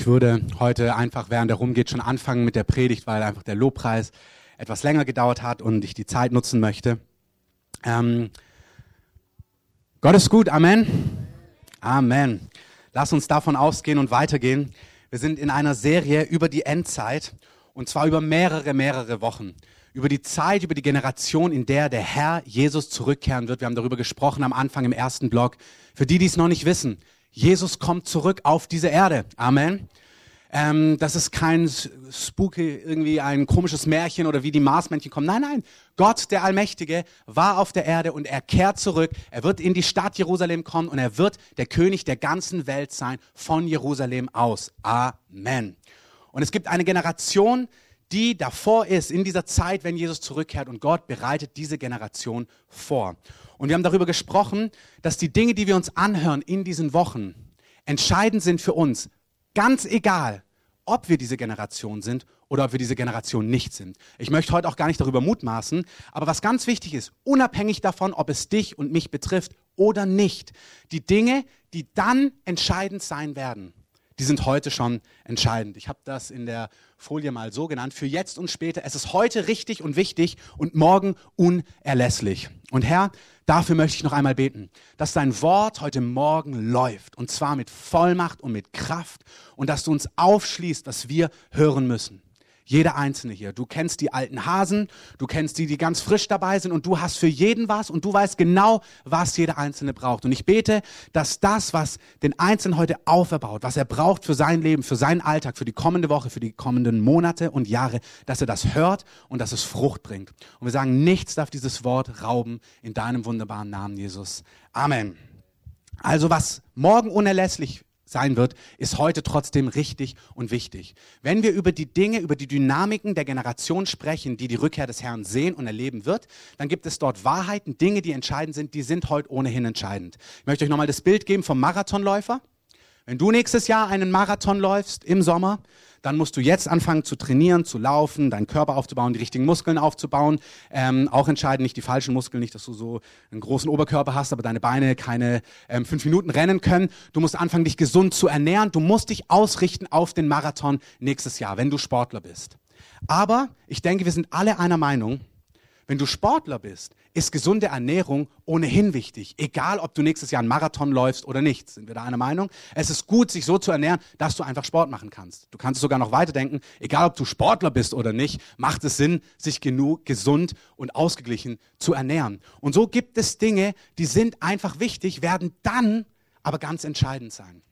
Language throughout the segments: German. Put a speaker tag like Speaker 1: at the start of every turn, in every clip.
Speaker 1: Ich würde heute einfach, während er rumgeht, schon anfangen mit der Predigt, weil einfach der Lobpreis etwas länger gedauert hat und ich die Zeit nutzen möchte. Ähm, Gott ist gut, Amen. Amen. Lass uns davon ausgehen und weitergehen. Wir sind in einer Serie über die Endzeit und zwar über mehrere, mehrere Wochen. Über die Zeit, über die Generation, in der der Herr Jesus zurückkehren wird. Wir haben darüber gesprochen am Anfang im ersten Blog. Für die, die es noch nicht wissen, Jesus kommt zurück auf diese Erde. Amen. Ähm, das ist kein spooky, irgendwie ein komisches Märchen oder wie die Marsmännchen kommen. Nein, nein. Gott, der Allmächtige, war auf der Erde und er kehrt zurück. Er wird in die Stadt Jerusalem kommen und er wird der König der ganzen Welt sein, von Jerusalem aus. Amen. Und es gibt eine Generation, die davor ist, in dieser Zeit, wenn Jesus zurückkehrt und Gott bereitet diese Generation vor. Und wir haben darüber gesprochen, dass die Dinge, die wir uns anhören in diesen Wochen, entscheidend sind für uns. Ganz egal, ob wir diese Generation sind oder ob wir diese Generation nicht sind. Ich möchte heute auch gar nicht darüber mutmaßen, aber was ganz wichtig ist, unabhängig davon, ob es dich und mich betrifft oder nicht, die Dinge, die dann entscheidend sein werden, die sind heute schon entscheidend. Ich habe das in der Folie mal so genannt, für jetzt und später. Es ist heute richtig und wichtig und morgen unerlässlich. Und Herr, dafür möchte ich noch einmal beten, dass dein Wort heute Morgen läuft und zwar mit Vollmacht und mit Kraft und dass du uns aufschließt, was wir hören müssen. Jeder Einzelne hier. Du kennst die alten Hasen, du kennst die, die ganz frisch dabei sind und du hast für jeden was und du weißt genau, was jeder Einzelne braucht. Und ich bete, dass das, was den Einzelnen heute auferbaut, was er braucht für sein Leben, für seinen Alltag, für die kommende Woche, für die kommenden Monate und Jahre, dass er das hört und dass es Frucht bringt. Und wir sagen, nichts darf dieses Wort rauben in deinem wunderbaren Namen, Jesus. Amen. Also was morgen unerlässlich sein wird, ist heute trotzdem richtig und wichtig. Wenn wir über die Dinge, über die Dynamiken der Generation sprechen, die die Rückkehr des Herrn sehen und erleben wird, dann gibt es dort Wahrheiten, Dinge, die entscheidend sind, die sind heute ohnehin entscheidend. Ich möchte euch nochmal das Bild geben vom Marathonläufer. Wenn du nächstes Jahr einen Marathon läufst im Sommer, dann musst du jetzt anfangen zu trainieren, zu laufen, deinen Körper aufzubauen, die richtigen Muskeln aufzubauen. Ähm, auch entscheidend nicht die falschen Muskeln, nicht, dass du so einen großen Oberkörper hast, aber deine Beine keine ähm, fünf Minuten rennen können. Du musst anfangen, dich gesund zu ernähren. Du musst dich ausrichten auf den Marathon nächstes Jahr, wenn du Sportler bist. Aber ich denke, wir sind alle einer Meinung, wenn du Sportler bist, ist gesunde Ernährung ohnehin wichtig. Egal, ob du nächstes Jahr einen Marathon läufst oder nicht. Sind wir da einer Meinung? Es ist gut, sich so zu ernähren, dass du einfach Sport machen kannst. Du kannst es sogar noch weiterdenken. Egal, ob du Sportler bist oder nicht, macht es Sinn, sich genug gesund und ausgeglichen zu ernähren. Und so gibt es Dinge, die sind einfach wichtig, werden dann aber ganz entscheidend sein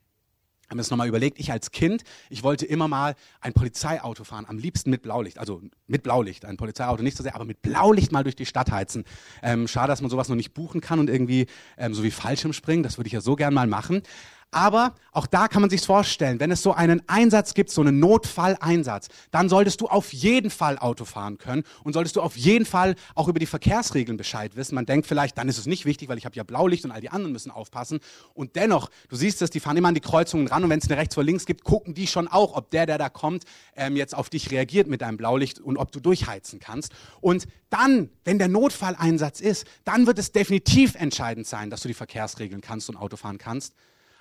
Speaker 1: haben wir es nochmal überlegt, ich als Kind, ich wollte immer mal ein Polizeiauto fahren, am liebsten mit Blaulicht, also mit Blaulicht, ein Polizeiauto nicht so sehr, aber mit Blaulicht mal durch die Stadt heizen. Ähm, schade, dass man sowas noch nicht buchen kann und irgendwie ähm, so wie Fallschirmspringen, das würde ich ja so gern mal machen. Aber auch da kann man sich vorstellen, wenn es so einen Einsatz gibt, so einen Notfalleinsatz, dann solltest du auf jeden Fall Auto fahren können und solltest du auf jeden Fall auch über die Verkehrsregeln Bescheid wissen. Man denkt vielleicht, dann ist es nicht wichtig, weil ich habe ja Blaulicht und all die anderen müssen aufpassen. Und dennoch, du siehst es, die fahren immer an die Kreuzungen ran und wenn es eine rechts oder links gibt, gucken die schon auch, ob der, der da kommt, ähm, jetzt auf dich reagiert mit deinem Blaulicht und ob du durchheizen kannst. Und dann, wenn der Notfalleinsatz ist, dann wird es definitiv entscheidend sein, dass du die Verkehrsregeln kannst und Auto fahren kannst.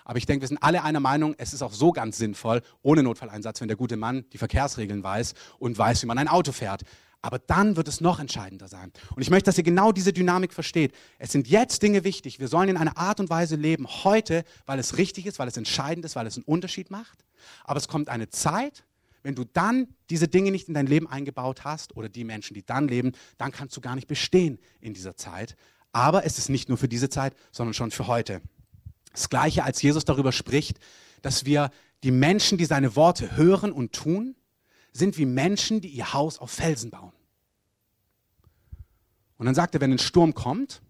Speaker 1: Aber ich denke, wir sind alle einer Meinung, es ist auch so ganz sinnvoll, ohne Notfalleinsatz, wenn der gute Mann die Verkehrsregeln weiß und weiß, wie man ein Auto fährt. Aber dann wird es noch entscheidender sein. Und ich möchte, dass ihr genau diese Dynamik versteht. Es sind jetzt Dinge wichtig. Wir sollen in einer Art und Weise leben, heute, weil es richtig ist, weil es entscheidend ist, weil es einen Unterschied macht. Aber es kommt eine Zeit, wenn du dann diese Dinge nicht in dein Leben eingebaut hast oder die Menschen, die dann leben, dann kannst du gar nicht bestehen in dieser Zeit. Aber es ist nicht nur für diese Zeit, sondern schon für heute. Das gleiche, als Jesus darüber spricht, dass wir die Menschen, die seine Worte hören und tun, sind wie Menschen, die ihr Haus auf Felsen bauen. Und dann sagt er, wenn ein Sturm kommt,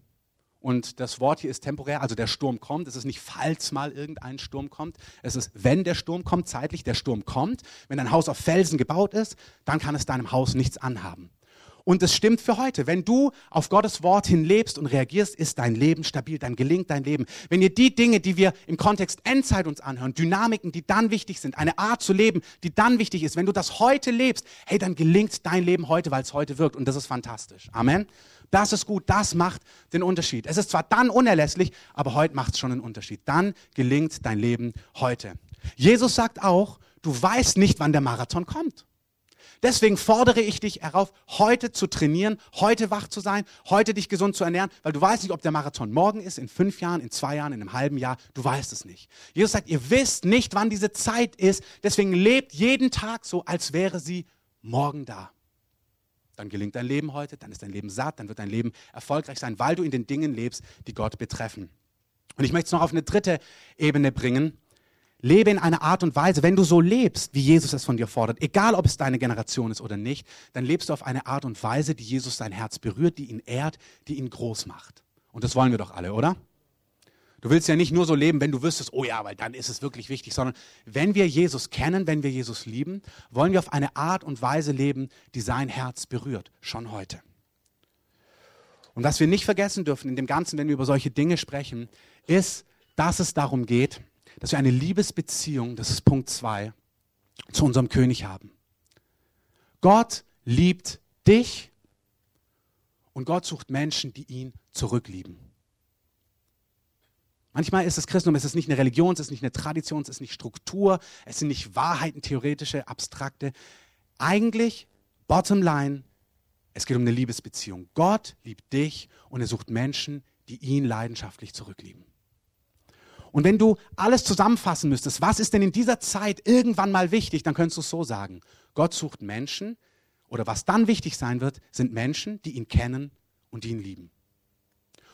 Speaker 1: und das Wort hier ist temporär, also der Sturm kommt, es ist nicht falls mal irgendein Sturm kommt, es ist wenn der Sturm kommt, zeitlich der Sturm kommt. Wenn dein Haus auf Felsen gebaut ist, dann kann es deinem Haus nichts anhaben. Und es stimmt für heute. Wenn du auf Gottes Wort hin lebst und reagierst, ist dein Leben stabil, dann gelingt dein Leben. Wenn ihr die Dinge, die wir im Kontext Endzeit uns anhören, Dynamiken, die dann wichtig sind, eine Art zu leben, die dann wichtig ist, wenn du das heute lebst, hey, dann gelingt dein Leben heute, weil es heute wirkt. Und das ist fantastisch. Amen. Das ist gut, das macht den Unterschied. Es ist zwar dann unerlässlich, aber heute macht es schon einen Unterschied. Dann gelingt dein Leben heute. Jesus sagt auch, Du weißt nicht, wann der Marathon kommt. Deswegen fordere ich dich herauf, heute zu trainieren, heute wach zu sein, heute dich gesund zu ernähren, weil du weißt nicht, ob der Marathon morgen ist, in fünf Jahren, in zwei Jahren, in einem halben Jahr. Du weißt es nicht. Jesus sagt, ihr wisst nicht, wann diese Zeit ist. Deswegen lebt jeden Tag so, als wäre sie morgen da. Dann gelingt dein Leben heute, dann ist dein Leben satt, dann wird dein Leben erfolgreich sein, weil du in den Dingen lebst, die Gott betreffen. Und ich möchte es noch auf eine dritte Ebene bringen. Lebe in einer Art und Weise, wenn du so lebst, wie Jesus es von dir fordert, egal ob es deine Generation ist oder nicht, dann lebst du auf eine Art und Weise, die Jesus sein Herz berührt, die ihn ehrt, die ihn groß macht. Und das wollen wir doch alle, oder? Du willst ja nicht nur so leben, wenn du wüsstest, oh ja, weil dann ist es wirklich wichtig, sondern wenn wir Jesus kennen, wenn wir Jesus lieben, wollen wir auf eine Art und Weise leben, die sein Herz berührt, schon heute. Und was wir nicht vergessen dürfen in dem Ganzen, wenn wir über solche Dinge sprechen, ist, dass es darum geht, dass wir eine Liebesbeziehung, das ist Punkt zwei, zu unserem König haben. Gott liebt dich und Gott sucht Menschen, die ihn zurücklieben. Manchmal ist das Christentum, es ist nicht eine Religion, es ist nicht eine Tradition, es ist nicht Struktur, es sind nicht Wahrheiten, theoretische, abstrakte. Eigentlich, bottom line, es geht um eine Liebesbeziehung. Gott liebt dich und er sucht Menschen, die ihn leidenschaftlich zurücklieben. Und wenn du alles zusammenfassen müsstest, was ist denn in dieser Zeit irgendwann mal wichtig, dann könntest du es so sagen. Gott sucht Menschen oder was dann wichtig sein wird, sind Menschen, die ihn kennen und die ihn lieben.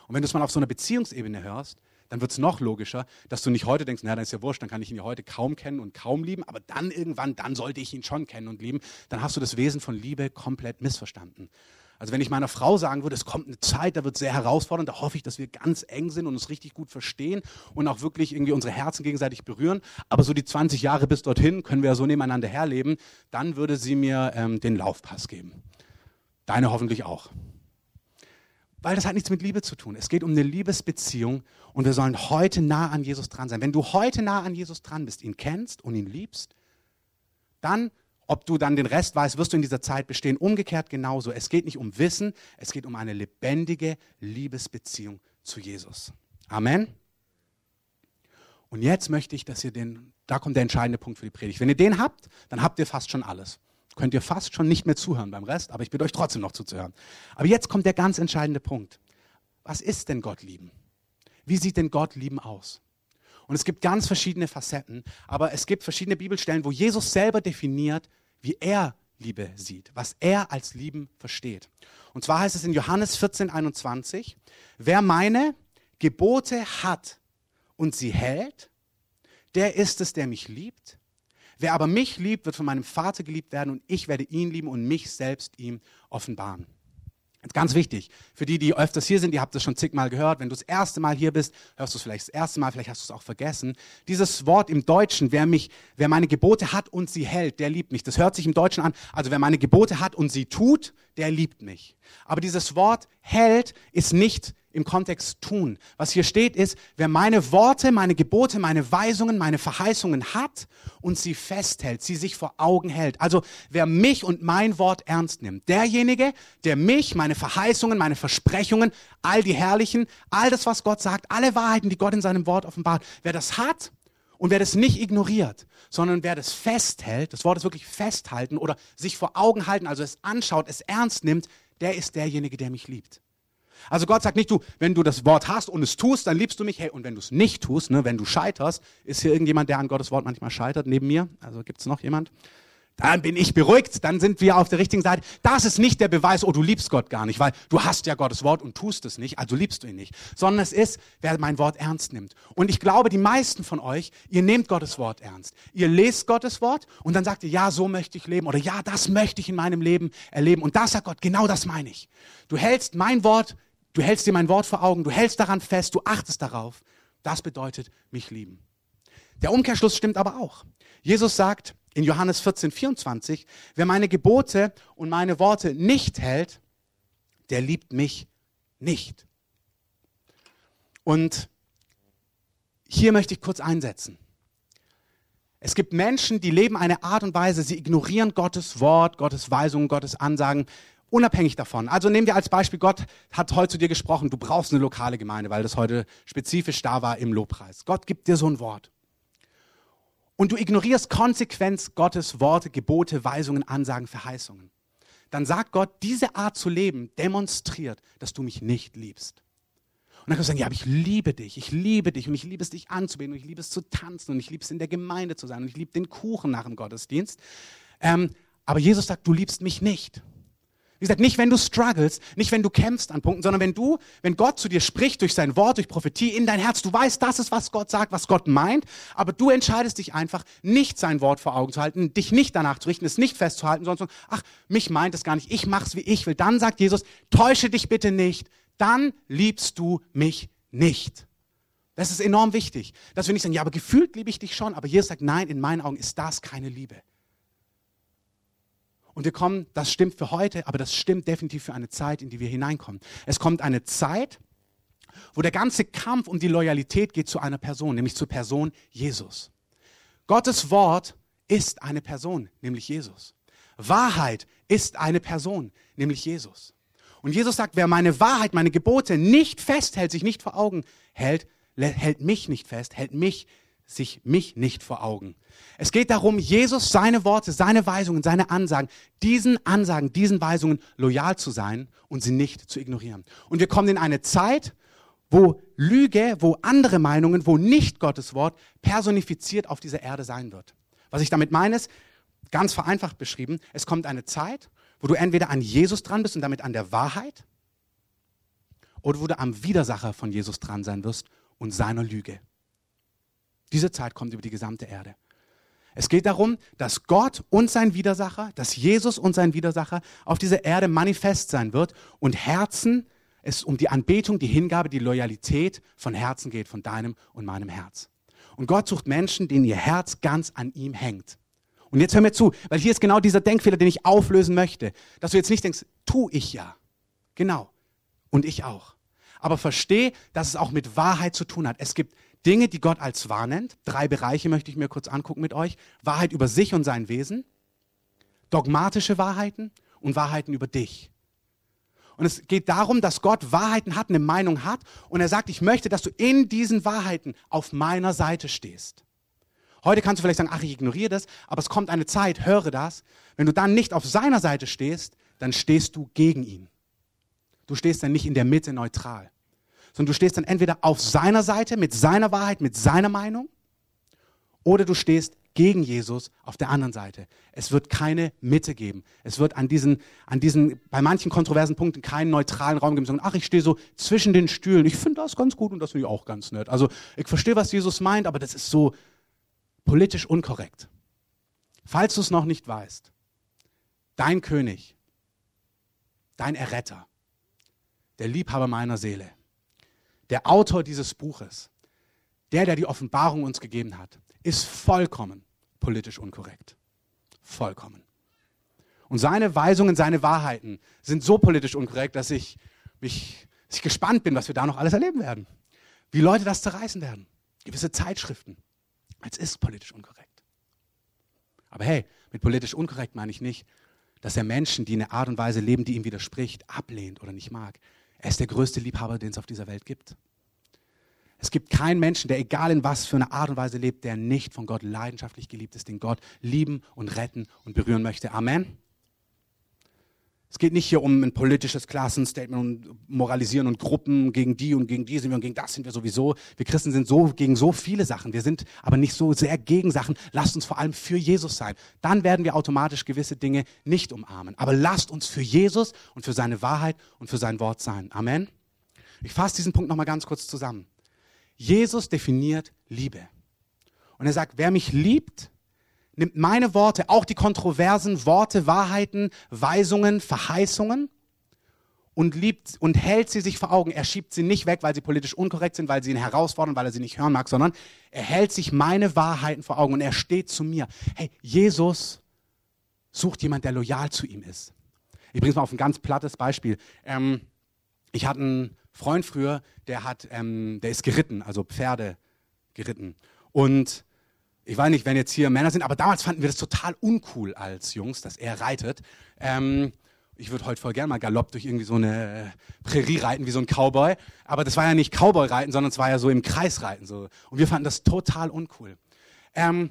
Speaker 1: Und wenn du es mal auf so einer Beziehungsebene hörst, dann wird es noch logischer, dass du nicht heute denkst, naja, dann ist ja wurscht, dann kann ich ihn ja heute kaum kennen und kaum lieben, aber dann irgendwann, dann sollte ich ihn schon kennen und lieben. Dann hast du das Wesen von Liebe komplett missverstanden. Also wenn ich meiner Frau sagen würde, es kommt eine Zeit, da wird es sehr herausfordernd, da hoffe ich, dass wir ganz eng sind und uns richtig gut verstehen und auch wirklich irgendwie unsere Herzen gegenseitig berühren. Aber so die 20 Jahre bis dorthin können wir ja so nebeneinander herleben. Dann würde sie mir ähm, den Laufpass geben. Deine hoffentlich auch. Weil das hat nichts mit Liebe zu tun. Es geht um eine Liebesbeziehung und wir sollen heute nah an Jesus dran sein. Wenn du heute nah an Jesus dran bist, ihn kennst und ihn liebst, dann ob du dann den Rest weißt, wirst du in dieser Zeit bestehen. Umgekehrt genauso. Es geht nicht um Wissen, es geht um eine lebendige Liebesbeziehung zu Jesus. Amen. Und jetzt möchte ich, dass ihr den, da kommt der entscheidende Punkt für die Predigt. Wenn ihr den habt, dann habt ihr fast schon alles. Könnt ihr fast schon nicht mehr zuhören beim Rest, aber ich bitte euch trotzdem noch zuzuhören. Aber jetzt kommt der ganz entscheidende Punkt. Was ist denn Gott lieben? Wie sieht denn Gott lieben aus? Und es gibt ganz verschiedene Facetten, aber es gibt verschiedene Bibelstellen, wo Jesus selber definiert, wie er Liebe sieht, was er als Lieben versteht. Und zwar heißt es in Johannes 14, 21, wer meine Gebote hat und sie hält, der ist es, der mich liebt. Wer aber mich liebt, wird von meinem Vater geliebt werden und ich werde ihn lieben und mich selbst ihm offenbaren. Ganz wichtig, für die, die öfters hier sind, ihr habt das schon zigmal gehört, wenn du das erste Mal hier bist, hörst du es vielleicht das erste Mal, vielleicht hast du es auch vergessen. Dieses Wort im Deutschen, wer mich, wer meine Gebote hat und sie hält, der liebt mich. Das hört sich im Deutschen an, also wer meine Gebote hat und sie tut, der liebt mich. Aber dieses Wort hält ist nicht im Kontext tun. Was hier steht ist, wer meine Worte, meine Gebote, meine Weisungen, meine Verheißungen hat und sie festhält, sie sich vor Augen hält. Also wer mich und mein Wort ernst nimmt. Derjenige, der mich, meine Verheißungen, meine Versprechungen, all die herrlichen, all das, was Gott sagt, alle Wahrheiten, die Gott in seinem Wort offenbart, wer das hat und wer das nicht ignoriert, sondern wer das festhält, das Wort ist wirklich festhalten oder sich vor Augen halten, also es anschaut, es ernst nimmt, der ist derjenige, der mich liebt. Also Gott sagt nicht, du, wenn du das Wort hast und es tust, dann liebst du mich. Hey, und wenn du es nicht tust, ne, wenn du scheiterst, ist hier irgendjemand, der an Gottes Wort manchmal scheitert, neben mir? Also gibt es noch jemand? Dann bin ich beruhigt, dann sind wir auf der richtigen Seite. Das ist nicht der Beweis, oh, du liebst Gott gar nicht, weil du hast ja Gottes Wort und tust es nicht, also liebst du ihn nicht. Sondern es ist, wer mein Wort ernst nimmt. Und ich glaube, die meisten von euch, ihr nehmt Gottes Wort ernst. Ihr lest Gottes Wort und dann sagt ihr, ja, so möchte ich leben oder ja, das möchte ich in meinem Leben erleben. Und das sagt Gott, genau das meine ich. Du hältst mein Wort Du hältst dir mein Wort vor Augen, du hältst daran fest, du achtest darauf. Das bedeutet mich lieben. Der Umkehrschluss stimmt aber auch. Jesus sagt in Johannes 14, 24, wer meine Gebote und meine Worte nicht hält, der liebt mich nicht. Und hier möchte ich kurz einsetzen. Es gibt Menschen, die leben eine Art und Weise, sie ignorieren Gottes Wort, Gottes Weisungen, Gottes Ansagen, Unabhängig davon. Also nehmen wir als Beispiel, Gott hat heute zu dir gesprochen, du brauchst eine lokale Gemeinde, weil das heute spezifisch da war im Lobpreis. Gott gibt dir so ein Wort. und du ignorierst konsequent Gottes Worte, Gebote, Weisungen, Ansagen, Verheißungen, dann sagt Gott, diese Art zu leben demonstriert, dass du mich nicht liebst. Und dann kannst du sagen, ja, aber ich liebe dich, ich liebe dich und ich liebe es, dich anzubeten und ich liebe es zu tanzen und ich liebe es, in der Gemeinde zu sein und ich liebe den Kuchen nach dem Gottesdienst. Ähm, aber Jesus sagt, du liebst mich nicht. Wie gesagt, nicht wenn du struggles, nicht wenn du kämpfst an Punkten, sondern wenn du, wenn Gott zu dir spricht durch sein Wort, durch Prophetie in dein Herz, du weißt, das ist, was Gott sagt, was Gott meint, aber du entscheidest dich einfach, nicht sein Wort vor Augen zu halten, dich nicht danach zu richten, es nicht festzuhalten, sondern, ach, mich meint es gar nicht, ich mach's, wie ich will. Dann sagt Jesus, täusche dich bitte nicht, dann liebst du mich nicht. Das ist enorm wichtig, dass wir nicht sagen, ja, aber gefühlt liebe ich dich schon, aber Jesus sagt, nein, in meinen Augen ist das keine Liebe. Und wir kommen, das stimmt für heute, aber das stimmt definitiv für eine Zeit, in die wir hineinkommen. Es kommt eine Zeit, wo der ganze Kampf um die Loyalität geht zu einer Person, nämlich zur Person Jesus. Gottes Wort ist eine Person, nämlich Jesus. Wahrheit ist eine Person, nämlich Jesus. Und Jesus sagt, wer meine Wahrheit, meine Gebote nicht festhält, sich nicht vor Augen hält, hält mich nicht fest, hält mich sich mich nicht vor Augen. Es geht darum, Jesus, seine Worte, seine Weisungen, seine Ansagen, diesen Ansagen, diesen Weisungen loyal zu sein und sie nicht zu ignorieren. Und wir kommen in eine Zeit, wo Lüge, wo andere Meinungen, wo nicht Gottes Wort personifiziert auf dieser Erde sein wird. Was ich damit meine, ist, ganz vereinfacht beschrieben, es kommt eine Zeit, wo du entweder an Jesus dran bist und damit an der Wahrheit, oder wo du am Widersacher von Jesus dran sein wirst und seiner Lüge. Diese Zeit kommt über die gesamte Erde. Es geht darum, dass Gott und sein Widersacher, dass Jesus und sein Widersacher auf dieser Erde manifest sein wird und Herzen, es um die Anbetung, die Hingabe, die Loyalität von Herzen geht, von deinem und meinem Herz. Und Gott sucht Menschen, denen ihr Herz ganz an ihm hängt. Und jetzt hör mir zu, weil hier ist genau dieser Denkfehler, den ich auflösen möchte, dass du jetzt nicht denkst, tu ich ja. Genau. Und ich auch. Aber versteh, dass es auch mit Wahrheit zu tun hat. Es gibt Dinge, die Gott als wahr nennt. Drei Bereiche möchte ich mir kurz angucken mit euch. Wahrheit über sich und sein Wesen, dogmatische Wahrheiten und Wahrheiten über dich. Und es geht darum, dass Gott Wahrheiten hat, eine Meinung hat und er sagt, ich möchte, dass du in diesen Wahrheiten auf meiner Seite stehst. Heute kannst du vielleicht sagen, ach, ich ignoriere das, aber es kommt eine Zeit, höre das. Wenn du dann nicht auf seiner Seite stehst, dann stehst du gegen ihn. Du stehst dann nicht in der Mitte neutral sondern du stehst dann entweder auf seiner Seite mit seiner Wahrheit, mit seiner Meinung, oder du stehst gegen Jesus auf der anderen Seite. Es wird keine Mitte geben. Es wird an diesen, an diesen, bei manchen kontroversen Punkten keinen neutralen Raum geben, sondern ach, ich stehe so zwischen den Stühlen. Ich finde das ganz gut und das finde ich auch ganz nett. Also ich verstehe, was Jesus meint, aber das ist so politisch unkorrekt. Falls du es noch nicht weißt, dein König, dein Erretter, der Liebhaber meiner Seele, der Autor dieses Buches, der, der die Offenbarung uns gegeben hat, ist vollkommen politisch unkorrekt. Vollkommen. Und seine Weisungen, seine Wahrheiten sind so politisch unkorrekt, dass ich mich dass ich gespannt bin, was wir da noch alles erleben werden. Wie Leute das zerreißen werden. Gewisse Zeitschriften. Es ist politisch unkorrekt. Aber hey, mit politisch unkorrekt meine ich nicht, dass er Menschen, die in einer Art und Weise leben, die ihm widerspricht, ablehnt oder nicht mag. Er ist der größte Liebhaber, den es auf dieser Welt gibt. Es gibt keinen Menschen, der egal in was für einer Art und Weise lebt, der nicht von Gott leidenschaftlich geliebt ist, den Gott lieben und retten und berühren möchte. Amen. Es geht nicht hier um ein politisches Klassenstatement und Moralisieren und Gruppen gegen die und gegen die sind wir und gegen das sind wir sowieso. Wir Christen sind so gegen so viele Sachen. Wir sind aber nicht so sehr gegen Sachen. Lasst uns vor allem für Jesus sein. Dann werden wir automatisch gewisse Dinge nicht umarmen. Aber lasst uns für Jesus und für seine Wahrheit und für sein Wort sein. Amen. Ich fasse diesen Punkt nochmal ganz kurz zusammen. Jesus definiert Liebe. Und er sagt, wer mich liebt, nimmt meine Worte, auch die kontroversen Worte, Wahrheiten, Weisungen, Verheißungen und liebt und hält sie sich vor Augen. Er schiebt sie nicht weg, weil sie politisch unkorrekt sind, weil sie ihn herausfordern, weil er sie nicht hören mag, sondern er hält sich meine Wahrheiten vor Augen und er steht zu mir. Hey, Jesus sucht jemand, der loyal zu ihm ist. Ich bringe es mal auf ein ganz plattes Beispiel. Ähm, ich hatte einen Freund früher, der hat, ähm, der ist geritten, also Pferde geritten. Und ich weiß nicht, wenn jetzt hier Männer sind, aber damals fanden wir das total uncool als Jungs, dass er reitet. Ähm, ich würde heute voll gerne mal galopp durch irgendwie so eine Prärie reiten, wie so ein Cowboy. Aber das war ja nicht Cowboy-Reiten, sondern es war ja so im Kreis reiten. So. Und wir fanden das total uncool. Ähm,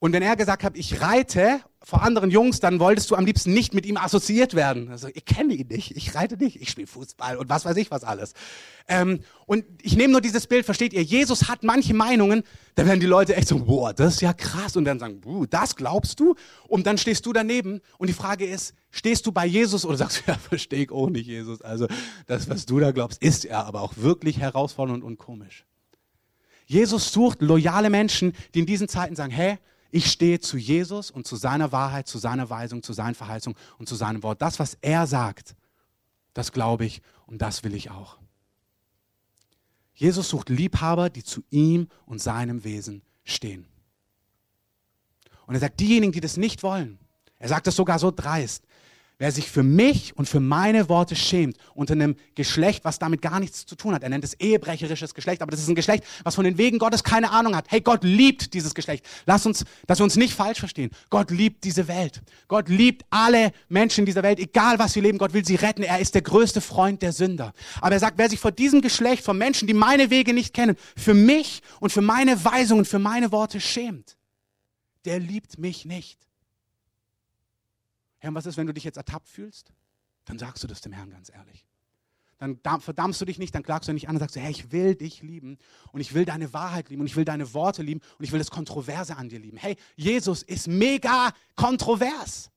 Speaker 1: Und wenn er gesagt hat, ich reite vor anderen Jungs, dann wolltest du am liebsten nicht mit ihm assoziiert werden. Also ich kenne ihn nicht, ich reite nicht, ich spiele Fußball und was weiß ich was alles. Ähm, und ich nehme nur dieses Bild, versteht ihr? Jesus hat manche Meinungen, da werden die Leute echt so, boah, das ist ja krass. Und dann sagen, buh, das glaubst du? Und dann stehst du daneben und die Frage ist, stehst du bei Jesus oder sagst du, ja, verstehe ich auch nicht, Jesus. Also das, was du da glaubst, ist ja aber auch wirklich herausfordernd und komisch. Jesus sucht loyale Menschen, die in diesen Zeiten sagen, hey, ich stehe zu Jesus und zu seiner Wahrheit, zu seiner Weisung, zu seinen Verheißungen und zu seinem Wort. Das, was er sagt, das glaube ich und das will ich auch. Jesus sucht Liebhaber, die zu ihm und seinem Wesen stehen. Und er sagt, diejenigen, die das nicht wollen, er sagt das sogar so dreist, Wer sich für mich und für meine Worte schämt, unter einem Geschlecht, was damit gar nichts zu tun hat. Er nennt es ehebrecherisches Geschlecht, aber das ist ein Geschlecht, was von den Wegen Gottes keine Ahnung hat. Hey, Gott liebt dieses Geschlecht. Lass uns, dass wir uns nicht falsch verstehen. Gott liebt diese Welt. Gott liebt alle Menschen in dieser Welt, egal was sie leben. Gott will sie retten. Er ist der größte Freund der Sünder. Aber er sagt, wer sich vor diesem Geschlecht, von Menschen, die meine Wege nicht kennen, für mich und für meine Weisungen, für meine Worte schämt, der liebt mich nicht. Herr, was ist, wenn du dich jetzt ertappt fühlst? Dann sagst du das dem Herrn ganz ehrlich. Dann verdammst du dich nicht, dann klagst du nicht an und sagst, hey, ich will dich lieben und ich will deine Wahrheit lieben und ich will deine Worte lieben und ich will das Kontroverse an dir lieben. Hey, Jesus ist mega kontrovers.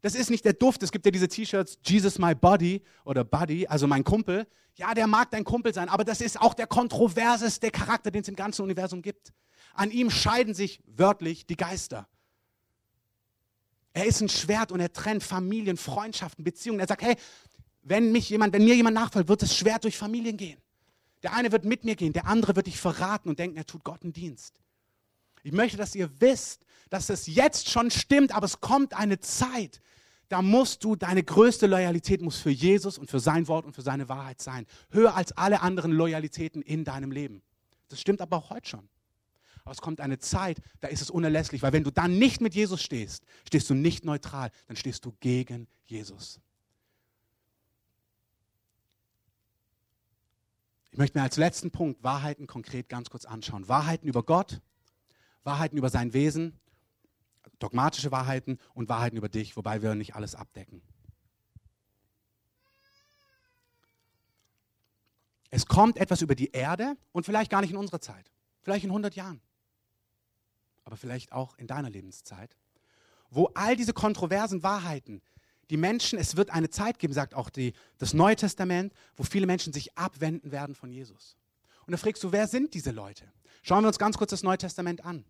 Speaker 1: Das ist nicht der Duft. Es gibt ja diese T-Shirts, Jesus my body oder Buddy, also mein Kumpel. Ja, der mag dein Kumpel sein, aber das ist auch der kontroverseste Charakter, den es im ganzen Universum gibt. An ihm scheiden sich wörtlich die Geister. Er ist ein Schwert und er trennt Familien, Freundschaften, Beziehungen. Er sagt, hey, wenn mich jemand, wenn mir jemand nachfolgt, wird das Schwert durch Familien gehen. Der eine wird mit mir gehen, der andere wird dich verraten und denken, er tut Gott einen Dienst. Ich möchte, dass ihr wisst, dass es jetzt schon stimmt, aber es kommt eine Zeit, da musst du, deine größte Loyalität muss für Jesus und für sein Wort und für seine Wahrheit sein. Höher als alle anderen Loyalitäten in deinem Leben. Das stimmt aber auch heute schon. Aber es kommt eine Zeit, da ist es unerlässlich, weil wenn du dann nicht mit Jesus stehst, stehst du nicht neutral, dann stehst du gegen Jesus. Ich möchte mir als letzten Punkt Wahrheiten konkret ganz kurz anschauen. Wahrheiten über Gott, Wahrheiten über sein Wesen, dogmatische Wahrheiten und Wahrheiten über dich, wobei wir nicht alles abdecken. Es kommt etwas über die Erde und vielleicht gar nicht in unserer Zeit, vielleicht in 100 Jahren aber vielleicht auch in deiner Lebenszeit, wo all diese kontroversen Wahrheiten, die Menschen, es wird eine Zeit geben, sagt auch die, das Neue Testament, wo viele Menschen sich abwenden werden von Jesus. Und da fragst du, wer sind diese Leute? Schauen wir uns ganz kurz das Neue Testament an.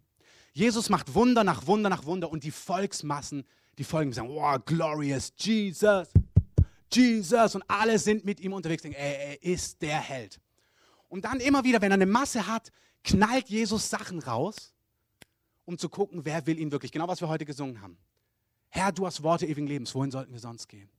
Speaker 1: Jesus macht Wunder nach Wunder nach Wunder und die Volksmassen, die folgen, sagen, oh, glorious Jesus, Jesus und alle sind mit ihm unterwegs, denken, er ist der Held. Und dann immer wieder, wenn er eine Masse hat, knallt Jesus Sachen raus, um zu gucken, wer will ihn wirklich. Genau, was wir heute gesungen haben. Herr, du hast Worte ewigen Lebens. Wohin sollten wir sonst gehen?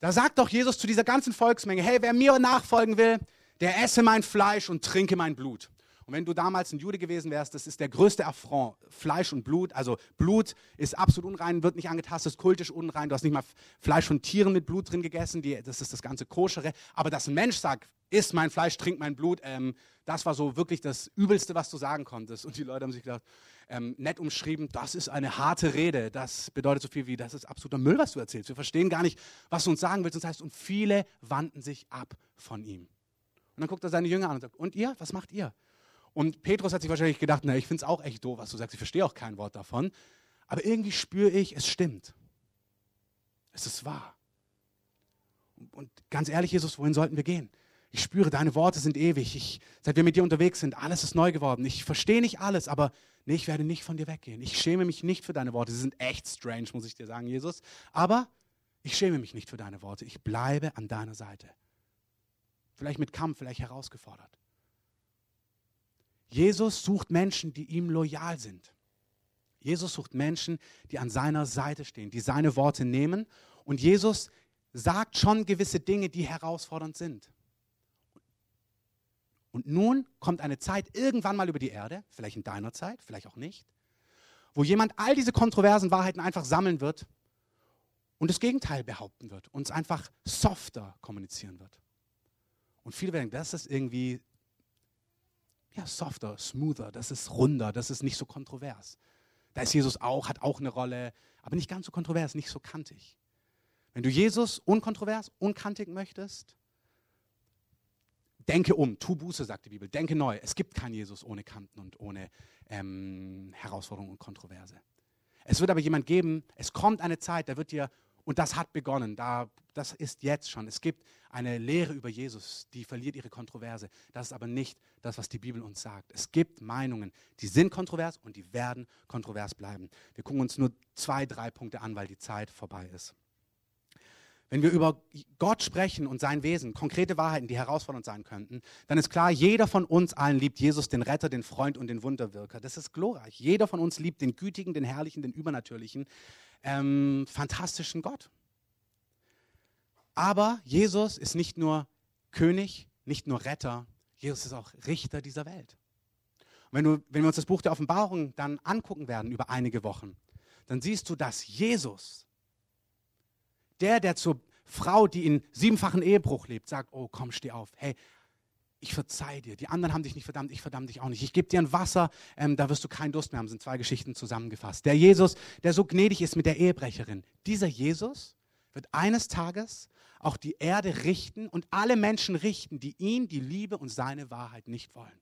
Speaker 1: Da sagt doch Jesus zu dieser ganzen Volksmenge, hey, wer mir nachfolgen will, der esse mein Fleisch und trinke mein Blut. Und wenn du damals ein Jude gewesen wärst, das ist der größte Affront. Fleisch und Blut, also Blut ist absolut unrein, wird nicht angetastet, ist kultisch unrein. Du hast nicht mal Fleisch von Tieren mit Blut drin gegessen, die, das ist das ganze Koschere. Aber dass ein Mensch sagt, isst mein Fleisch, trink mein Blut, ähm, das war so wirklich das Übelste, was du sagen konntest. Und die Leute haben sich gedacht, ähm, nett umschrieben, das ist eine harte Rede. Das bedeutet so viel wie, das ist absoluter Müll, was du erzählst. Wir verstehen gar nicht, was du uns sagen willst. Und das heißt, und viele wandten sich ab von ihm. Und dann guckt er seine Jünger an und sagt, und ihr, was macht ihr? Und Petrus hat sich wahrscheinlich gedacht, na, ich finde es auch echt doof, was du sagst. Ich verstehe auch kein Wort davon. Aber irgendwie spüre ich, es stimmt. Es ist wahr. Und ganz ehrlich, Jesus, wohin sollten wir gehen? Ich spüre, deine Worte sind ewig. Ich, seit wir mit dir unterwegs sind, alles ist neu geworden. Ich verstehe nicht alles, aber nee, ich werde nicht von dir weggehen. Ich schäme mich nicht für deine Worte. Sie sind echt strange, muss ich dir sagen, Jesus. Aber ich schäme mich nicht für deine Worte. Ich bleibe an deiner Seite. Vielleicht mit Kampf, vielleicht herausgefordert. Jesus sucht Menschen, die ihm loyal sind. Jesus sucht Menschen, die an seiner Seite stehen, die seine Worte nehmen. Und Jesus sagt schon gewisse Dinge, die herausfordernd sind. Und nun kommt eine Zeit irgendwann mal über die Erde, vielleicht in deiner Zeit, vielleicht auch nicht, wo jemand all diese kontroversen Wahrheiten einfach sammeln wird und das Gegenteil behaupten wird, uns einfach softer kommunizieren wird. Und viele werden das ist irgendwie ja, softer, smoother, das ist runder, das ist nicht so kontrovers. Da ist Jesus auch, hat auch eine Rolle, aber nicht ganz so kontrovers, nicht so kantig. Wenn du Jesus unkontrovers, unkantig möchtest, denke um, tu Buße, sagt die Bibel, denke neu. Es gibt keinen Jesus ohne Kanten und ohne ähm, Herausforderungen und Kontroverse. Es wird aber jemand geben, es kommt eine Zeit, da wird dir, und das hat begonnen, da, das ist jetzt schon. Es gibt eine Lehre über Jesus, die verliert ihre Kontroverse. Das ist aber nicht das, was die Bibel uns sagt. Es gibt Meinungen, die sind kontrovers und die werden kontrovers bleiben. Wir gucken uns nur zwei, drei Punkte an, weil die Zeit vorbei ist. Wenn wir über Gott sprechen und sein Wesen, konkrete Wahrheiten, die herausfordernd sein könnten, dann ist klar, jeder von uns allen liebt Jesus, den Retter, den Freund und den Wunderwirker. Das ist glorreich. Jeder von uns liebt den gütigen, den herrlichen, den übernatürlichen, ähm, fantastischen Gott. Aber Jesus ist nicht nur König, nicht nur Retter, Jesus ist auch Richter dieser Welt. Und wenn, du, wenn wir uns das Buch der Offenbarung dann angucken werden über einige Wochen, dann siehst du, dass Jesus der, der zur Frau, die in siebenfachen Ehebruch lebt, sagt, oh komm, steh auf. Hey, ich verzeih dir. Die anderen haben dich nicht verdammt, ich verdamme dich auch nicht. Ich gebe dir ein Wasser, ähm, da wirst du keinen Durst mehr haben. Das sind zwei Geschichten zusammengefasst. Der Jesus, der so gnädig ist mit der Ehebrecherin. Dieser Jesus wird eines Tages auch die Erde richten und alle Menschen richten, die ihn, die Liebe und seine Wahrheit nicht wollen.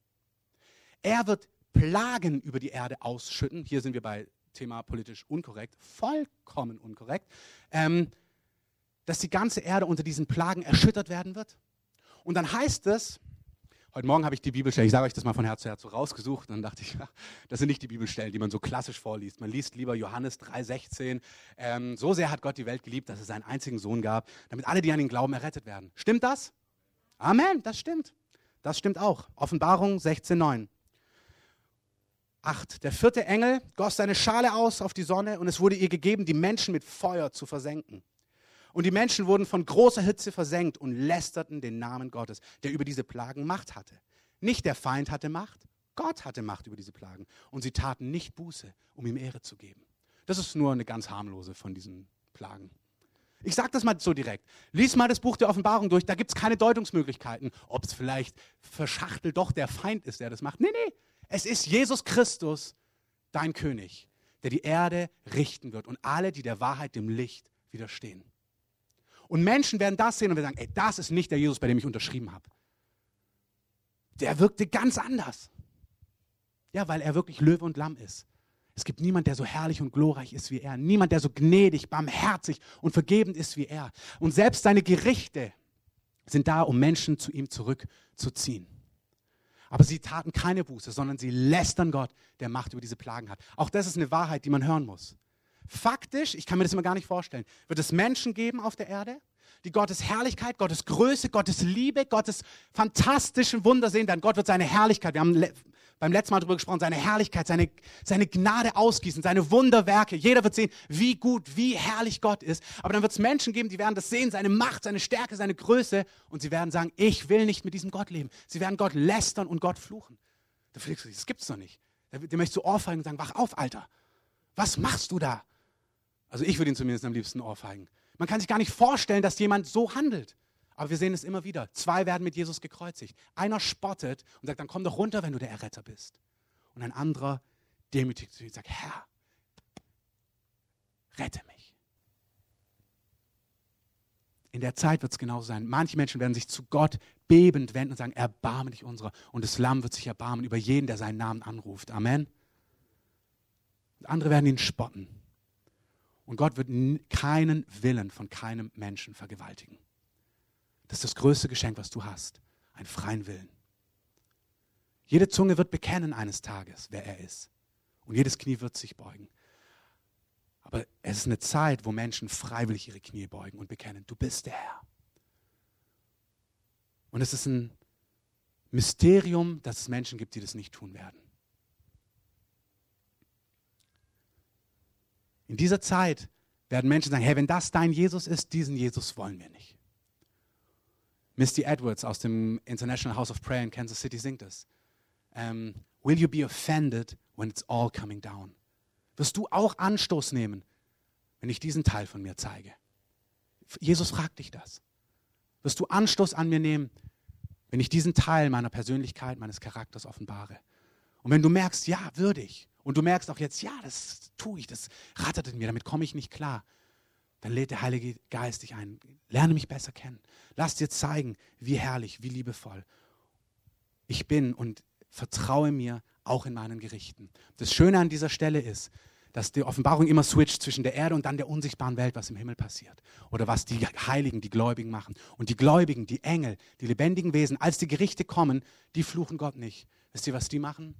Speaker 1: Er wird Plagen über die Erde ausschütten. Hier sind wir bei Thema politisch unkorrekt, vollkommen unkorrekt. Ähm, dass die ganze Erde unter diesen Plagen erschüttert werden wird. Und dann heißt es, heute Morgen habe ich die Bibelstelle, ich sage euch das mal von Herz zu Herz so rausgesucht, dann dachte ich, das sind nicht die Bibelstellen, die man so klassisch vorliest. Man liest lieber Johannes 3,16. Ähm, so sehr hat Gott die Welt geliebt, dass es seinen einzigen Sohn gab, damit alle, die an ihn glauben, errettet werden. Stimmt das? Amen, das stimmt. Das stimmt auch. Offenbarung 16,9. 8. Der vierte Engel goss seine Schale aus auf die Sonne und es wurde ihr gegeben, die Menschen mit Feuer zu versenken. Und die Menschen wurden von großer Hitze versenkt und lästerten den Namen Gottes, der über diese Plagen Macht hatte. Nicht der Feind hatte Macht, Gott hatte Macht über diese Plagen. Und sie taten nicht Buße, um ihm Ehre zu geben. Das ist nur eine ganz harmlose von diesen Plagen. Ich sage das mal so direkt. Lies mal das Buch der Offenbarung durch, da gibt es keine Deutungsmöglichkeiten, ob es vielleicht verschachtelt doch der Feind ist, der das macht. Nee, nee, es ist Jesus Christus, dein König, der die Erde richten wird und alle, die der Wahrheit, dem Licht widerstehen. Und Menschen werden das sehen und werden sagen, ey, das ist nicht der Jesus, bei dem ich unterschrieben habe. Der wirkte ganz anders. Ja, weil er wirklich Löwe und Lamm ist. Es gibt niemand, der so herrlich und glorreich ist wie er. Niemand, der so gnädig, barmherzig und vergebend ist wie er. Und selbst seine Gerichte sind da, um Menschen zu ihm zurückzuziehen. Aber sie taten keine Buße, sondern sie lästern Gott, der Macht über diese Plagen hat. Auch das ist eine Wahrheit, die man hören muss. Faktisch, ich kann mir das immer gar nicht vorstellen, wird es Menschen geben auf der Erde, die Gottes Herrlichkeit, Gottes Größe, Gottes Liebe, Gottes fantastischen Wunder sehen werden. Gott wird seine Herrlichkeit, wir haben le beim letzten Mal darüber gesprochen, seine Herrlichkeit, seine, seine Gnade ausgießen, seine Wunderwerke. Jeder wird sehen, wie gut, wie herrlich Gott ist. Aber dann wird es Menschen geben, die werden das sehen, seine Macht, seine Stärke, seine Größe. Und sie werden sagen, ich will nicht mit diesem Gott leben. Sie werden Gott lästern und Gott fluchen. Da fliegst du, das gibt's doch nicht. Der, der möchte so ohrfeigen und sagen, wach auf, Alter. Was machst du da? Also ich würde ihn zumindest am liebsten ohrfeigen. Man kann sich gar nicht vorstellen, dass jemand so handelt. Aber wir sehen es immer wieder. Zwei werden mit Jesus gekreuzigt. Einer spottet und sagt, dann komm doch runter, wenn du der Erretter bist. Und ein anderer demütigt sich und sagt, Herr, rette mich. In der Zeit wird es genauso sein. Manche Menschen werden sich zu Gott bebend wenden und sagen, erbarme dich unserer. Und das Lamm wird sich erbarmen über jeden, der seinen Namen anruft. Amen. Und andere werden ihn spotten. Und Gott wird keinen Willen von keinem Menschen vergewaltigen. Das ist das größte Geschenk, was du hast. Einen freien Willen. Jede Zunge wird bekennen eines Tages, wer er ist. Und jedes Knie wird sich beugen. Aber es ist eine Zeit, wo Menschen freiwillig ihre Knie beugen und bekennen, du bist der Herr. Und es ist ein Mysterium, dass es Menschen gibt, die das nicht tun werden. In dieser Zeit werden Menschen sagen, hey, wenn das dein Jesus ist, diesen Jesus wollen wir nicht. Misty Edwards aus dem International House of Prayer in Kansas City singt es. Um, ähm, will you be offended when it's all coming down? Wirst du auch Anstoß nehmen, wenn ich diesen Teil von mir zeige? Jesus fragt dich das. Wirst du Anstoß an mir nehmen, wenn ich diesen Teil meiner Persönlichkeit, meines Charakters offenbare? Und wenn du merkst, ja, würdig, und du merkst auch jetzt, ja, das tue ich, das rattert in mir, damit komme ich nicht klar, dann lädt der Heilige Geist dich ein. Lerne mich besser kennen. Lass dir zeigen, wie herrlich, wie liebevoll ich bin und vertraue mir auch in meinen Gerichten. Das Schöne an dieser Stelle ist, dass die Offenbarung immer switcht zwischen der Erde und dann der unsichtbaren Welt, was im Himmel passiert. Oder was die Heiligen, die Gläubigen machen. Und die Gläubigen, die Engel, die lebendigen Wesen, als die Gerichte kommen, die fluchen Gott nicht. Wisst ihr, was die machen?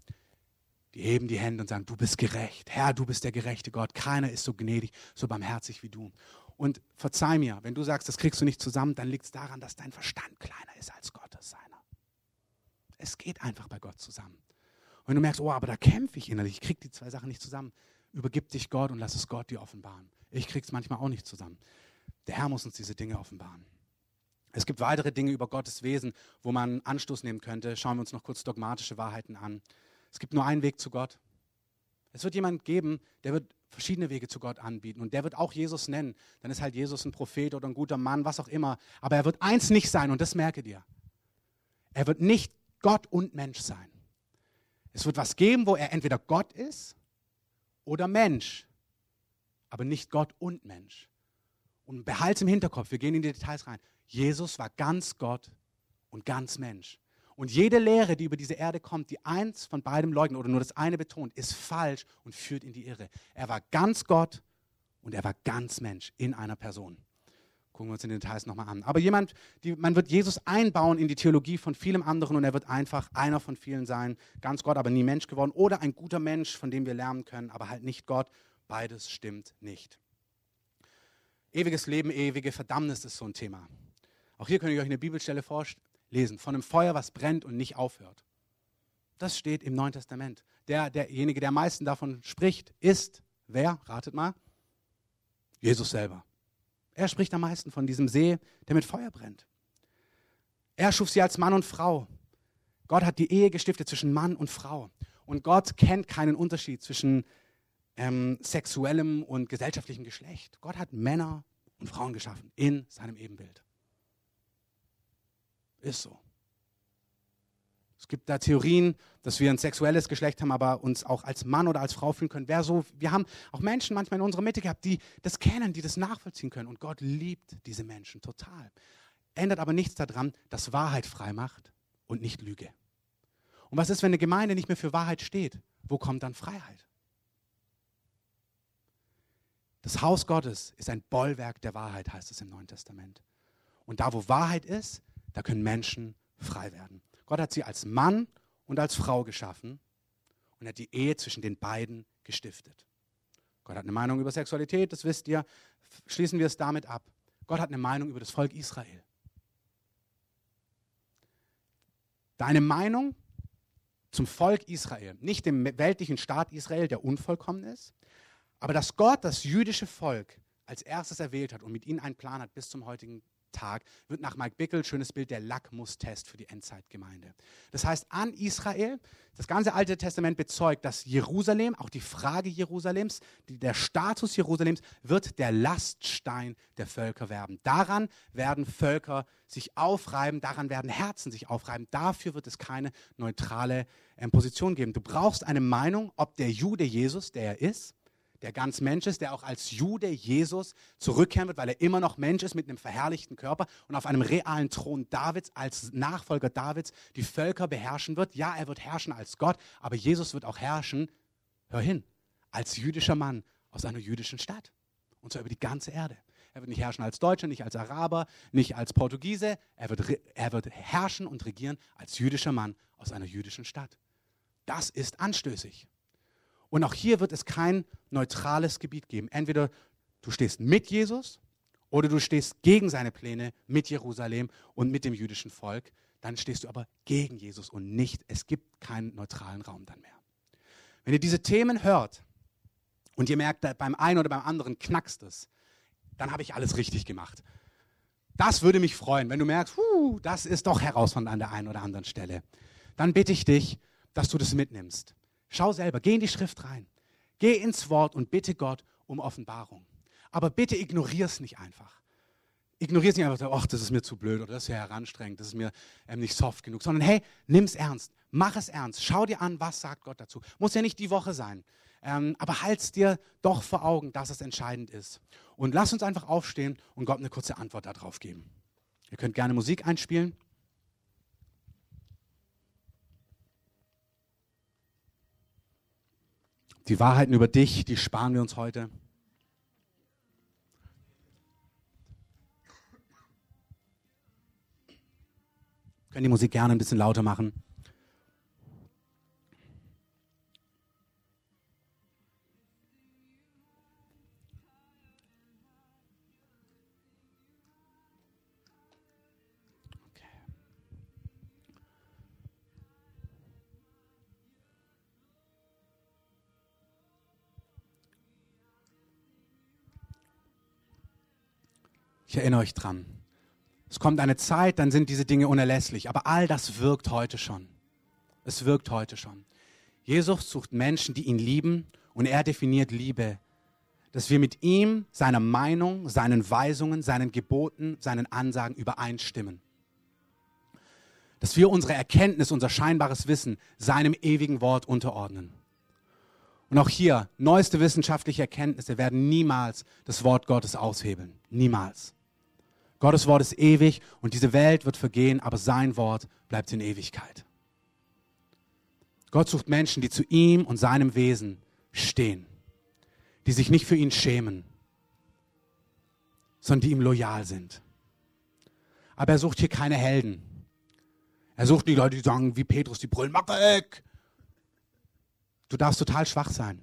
Speaker 1: Die heben die Hände und sagen, du bist gerecht. Herr, du bist der gerechte Gott. Keiner ist so gnädig, so barmherzig wie du. Und verzeih mir, wenn du sagst, das kriegst du nicht zusammen, dann liegt es daran, dass dein Verstand kleiner ist als Gottes seiner. Es geht einfach bei Gott zusammen. Und wenn du merkst, oh, aber da kämpfe ich innerlich, ich kriege die zwei Sachen nicht zusammen, übergib dich Gott und lass es Gott dir offenbaren. Ich krieg's manchmal auch nicht zusammen. Der Herr muss uns diese Dinge offenbaren. Es gibt weitere Dinge über Gottes Wesen, wo man Anstoß nehmen könnte. Schauen wir uns noch kurz dogmatische Wahrheiten an. Es gibt nur einen Weg zu Gott. Es wird jemand geben, der wird verschiedene Wege zu Gott anbieten und der wird auch Jesus nennen. Dann ist halt Jesus ein Prophet oder ein guter Mann, was auch immer. Aber er wird eins nicht sein und das merke dir. Er wird nicht Gott und Mensch sein. Es wird was geben, wo er entweder Gott ist oder Mensch, aber nicht Gott und Mensch. Und behalte im Hinterkopf, wir gehen in die Details rein. Jesus war ganz Gott und ganz Mensch. Und jede Lehre, die über diese Erde kommt, die eins von beidem leugnet oder nur das eine betont, ist falsch und führt in die Irre. Er war ganz Gott und er war ganz Mensch in einer Person. Gucken wir uns in den Details nochmal an. Aber jemand, die, man wird Jesus einbauen in die Theologie von vielem anderen und er wird einfach einer von vielen sein. Ganz Gott, aber nie Mensch geworden. Oder ein guter Mensch, von dem wir lernen können, aber halt nicht Gott. Beides stimmt nicht. Ewiges Leben, ewige Verdammnis ist so ein Thema. Auch hier könnt ihr euch eine Bibelstelle vorlesen. Von einem Feuer, was brennt und nicht aufhört. Das steht im Neuen Testament. Der, derjenige, der am meisten davon spricht, ist, wer? Ratet mal. Jesus selber. Er spricht am meisten von diesem See, der mit Feuer brennt. Er schuf sie als Mann und Frau. Gott hat die Ehe gestiftet zwischen Mann und Frau. Und Gott kennt keinen Unterschied zwischen ähm, sexuellem und gesellschaftlichem Geschlecht. Gott hat Männer und Frauen geschaffen in seinem Ebenbild. Ist so. Es gibt da Theorien, dass wir ein sexuelles Geschlecht haben, aber uns auch als Mann oder als Frau fühlen können. Wer so, wir haben auch Menschen manchmal in unserer Mitte gehabt, die das kennen, die das nachvollziehen können. Und Gott liebt diese Menschen total. Ändert aber nichts daran, dass Wahrheit frei macht und nicht Lüge. Und was ist, wenn eine Gemeinde nicht mehr für Wahrheit steht? Wo kommt dann Freiheit? Das Haus Gottes ist ein Bollwerk der Wahrheit, heißt es im Neuen Testament. Und da, wo Wahrheit ist, da können Menschen frei werden. Gott hat sie als Mann und als Frau geschaffen und hat die Ehe zwischen den beiden gestiftet. Gott hat eine Meinung über Sexualität, das wisst ihr. Schließen wir es damit ab. Gott hat eine Meinung über das Volk Israel. Deine Meinung zum Volk Israel, nicht dem weltlichen Staat Israel, der unvollkommen ist, aber dass Gott das jüdische Volk als erstes erwählt hat und mit ihnen einen Plan hat bis zum heutigen Tag wird nach Mike Bickel, schönes Bild, der Lackmustest für die Endzeitgemeinde. Das heißt, an Israel, das ganze Alte Testament bezeugt, dass Jerusalem, auch die Frage Jerusalems, die, der Status Jerusalems, wird der Laststein der Völker werden. Daran werden Völker sich aufreiben, daran werden Herzen sich aufreiben. Dafür wird es keine neutrale äh, Position geben. Du brauchst eine Meinung, ob der Jude Jesus, der er ist, der ganz Mensch ist, der auch als Jude Jesus zurückkehren wird, weil er immer noch Mensch ist mit einem verherrlichten Körper und auf einem realen Thron Davids als Nachfolger Davids die Völker beherrschen wird. Ja, er wird herrschen als Gott, aber Jesus wird auch herrschen, hör hin, als jüdischer Mann aus einer jüdischen Stadt. Und zwar über die ganze Erde. Er wird nicht herrschen als Deutscher, nicht als Araber, nicht als Portugiese. Er wird, er wird herrschen und regieren als jüdischer Mann aus einer jüdischen Stadt. Das ist anstößig. Und auch hier wird es kein neutrales Gebiet geben. Entweder du stehst mit Jesus oder du stehst gegen seine Pläne mit Jerusalem und mit dem jüdischen Volk. Dann stehst du aber gegen Jesus und nicht. Es gibt keinen neutralen Raum dann mehr. Wenn ihr diese Themen hört und ihr merkt, beim einen oder beim anderen knackst es, dann habe ich alles richtig gemacht. Das würde mich freuen, wenn du merkst, huh, das ist doch herausfordernd an der einen oder anderen Stelle. Dann bitte ich dich, dass du das mitnimmst. Schau selber, geh in die Schrift rein. Geh ins Wort und bitte Gott um Offenbarung. Aber bitte ignorier es nicht einfach. ignoriere es nicht einfach, ach, das ist mir zu blöd oder das ist ja heranstrengend, das ist mir ähm, nicht soft genug, sondern hey, nimm es ernst, mach es ernst, schau dir an, was sagt Gott dazu. Muss ja nicht die Woche sein, ähm, aber halt's dir doch vor Augen, dass es entscheidend ist. Und lass uns einfach aufstehen und Gott eine kurze Antwort darauf geben. Ihr könnt gerne Musik einspielen. Die Wahrheiten über dich, die sparen wir uns heute. Können die Musik gerne ein bisschen lauter machen. Ich erinnere euch dran. Es kommt eine Zeit, dann sind diese Dinge unerlässlich. Aber all das wirkt heute schon. Es wirkt heute schon. Jesus sucht Menschen, die ihn lieben und er definiert Liebe. Dass wir mit ihm, seiner Meinung, seinen Weisungen, seinen Geboten, seinen Ansagen übereinstimmen. Dass wir unsere Erkenntnis, unser scheinbares Wissen seinem ewigen Wort unterordnen. Und auch hier, neueste wissenschaftliche Erkenntnisse werden niemals das Wort Gottes aushebeln. Niemals. Gottes Wort ist ewig und diese Welt wird vergehen, aber sein Wort bleibt in Ewigkeit. Gott sucht Menschen, die zu ihm und seinem Wesen stehen, die sich nicht für ihn schämen, sondern die ihm loyal sind. Aber er sucht hier keine Helden. Er sucht die Leute, die sagen, wie Petrus, die brüllen, mach weg! Du darfst total schwach sein.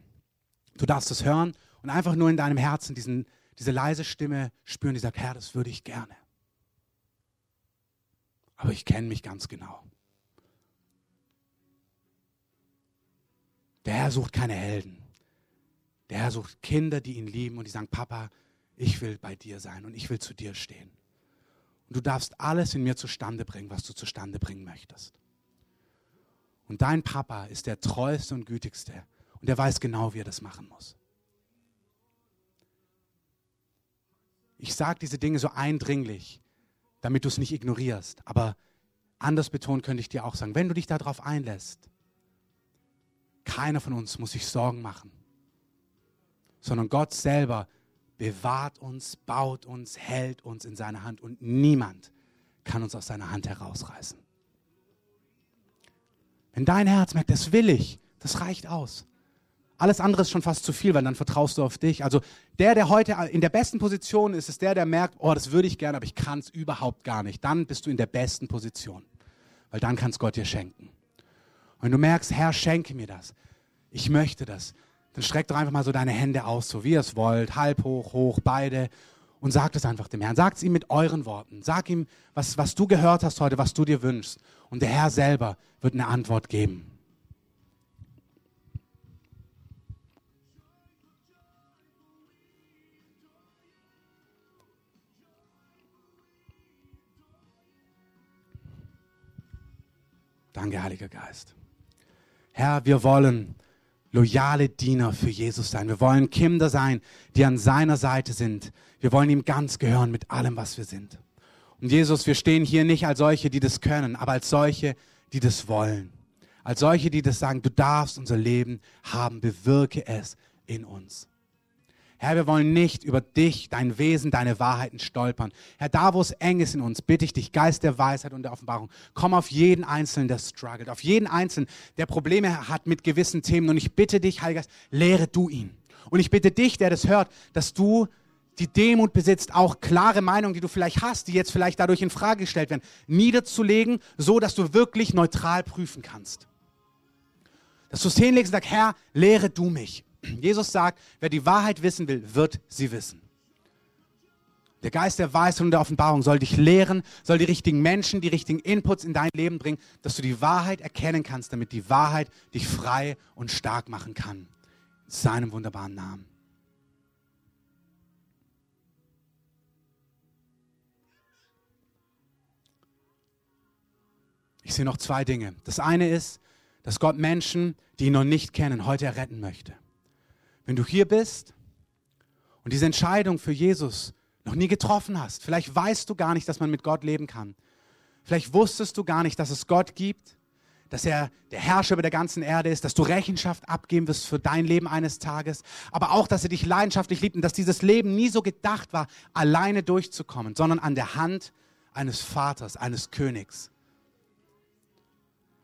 Speaker 1: Du darfst es hören und einfach nur in deinem Herzen diesen diese leise Stimme spüren, die sagt, Herr, das würde ich gerne. Aber ich kenne mich ganz genau. Der Herr sucht keine Helden. Der Herr sucht Kinder, die ihn lieben und die sagen, Papa, ich will bei dir sein und ich will zu dir stehen. Und du darfst alles in mir zustande bringen, was du zustande bringen möchtest. Und dein Papa ist der treueste und gütigste und er weiß genau, wie er das machen muss. Ich sage diese Dinge so eindringlich, damit du es nicht ignorierst. Aber anders betont könnte ich dir auch sagen, wenn du dich darauf einlässt, keiner von uns muss sich Sorgen machen, sondern Gott selber bewahrt uns, baut uns, hält uns in seiner Hand und niemand kann uns aus seiner Hand herausreißen. Wenn dein Herz merkt, das will ich, das reicht aus. Alles andere ist schon fast zu viel, weil dann vertraust du auf dich. Also der, der heute in der besten Position ist, ist der, der merkt, oh, das würde ich gerne, aber ich kann es überhaupt gar nicht. Dann bist du in der besten Position, weil dann kann es Gott dir schenken. Und wenn du merkst, Herr, schenke mir das, ich möchte das, dann streck doch einfach mal so deine Hände aus, so wie ihr es wollt, halb hoch, hoch, beide und sagt es einfach dem Herrn. Sagt es ihm mit euren Worten. Sag ihm, was, was du gehört hast heute, was du dir wünschst. Und der Herr selber wird eine Antwort geben. Danke, Heiliger Geist. Herr, wir wollen loyale Diener für Jesus sein. Wir wollen Kinder sein, die an seiner Seite sind. Wir wollen ihm ganz gehören mit allem, was wir sind. Und Jesus, wir stehen hier nicht als solche, die das können, aber als solche, die das wollen. Als solche, die das sagen, du darfst unser Leben haben, bewirke es in uns. Herr, wir wollen nicht über dich, dein Wesen, deine Wahrheiten stolpern. Herr, da wo es eng ist in uns, bitte ich dich, Geist der Weisheit und der Offenbarung, komm auf jeden Einzelnen, der struggelt, auf jeden Einzelnen, der Probleme hat mit gewissen Themen. Und ich bitte dich, Heiliger Geist, lehre du ihn. Und ich bitte dich, der das hört, dass du die Demut besitzt, auch klare Meinungen, die du vielleicht hast, die jetzt vielleicht dadurch in Frage gestellt werden, niederzulegen, so dass du wirklich neutral prüfen kannst. Dass du es hinlegst und sagst, Herr, lehre du mich. Jesus sagt, wer die Wahrheit wissen will, wird sie wissen. Der Geist der Weisheit und der Offenbarung soll dich lehren, soll die richtigen Menschen, die richtigen Inputs in dein Leben bringen, dass du die Wahrheit erkennen kannst, damit die Wahrheit dich frei und stark machen kann. In seinem wunderbaren Namen. Ich sehe noch zwei Dinge. Das eine ist, dass Gott Menschen, die ihn noch nicht kennen, heute erretten möchte. Wenn du hier bist und diese Entscheidung für Jesus noch nie getroffen hast. Vielleicht weißt du gar nicht, dass man mit Gott leben kann. Vielleicht wusstest du gar nicht, dass es Gott gibt, dass er der Herrscher über der ganzen Erde ist, dass du Rechenschaft abgeben wirst für dein Leben eines Tages, aber auch, dass er dich leidenschaftlich liebt und dass dieses Leben nie so gedacht war, alleine durchzukommen, sondern an der Hand eines Vaters, eines Königs.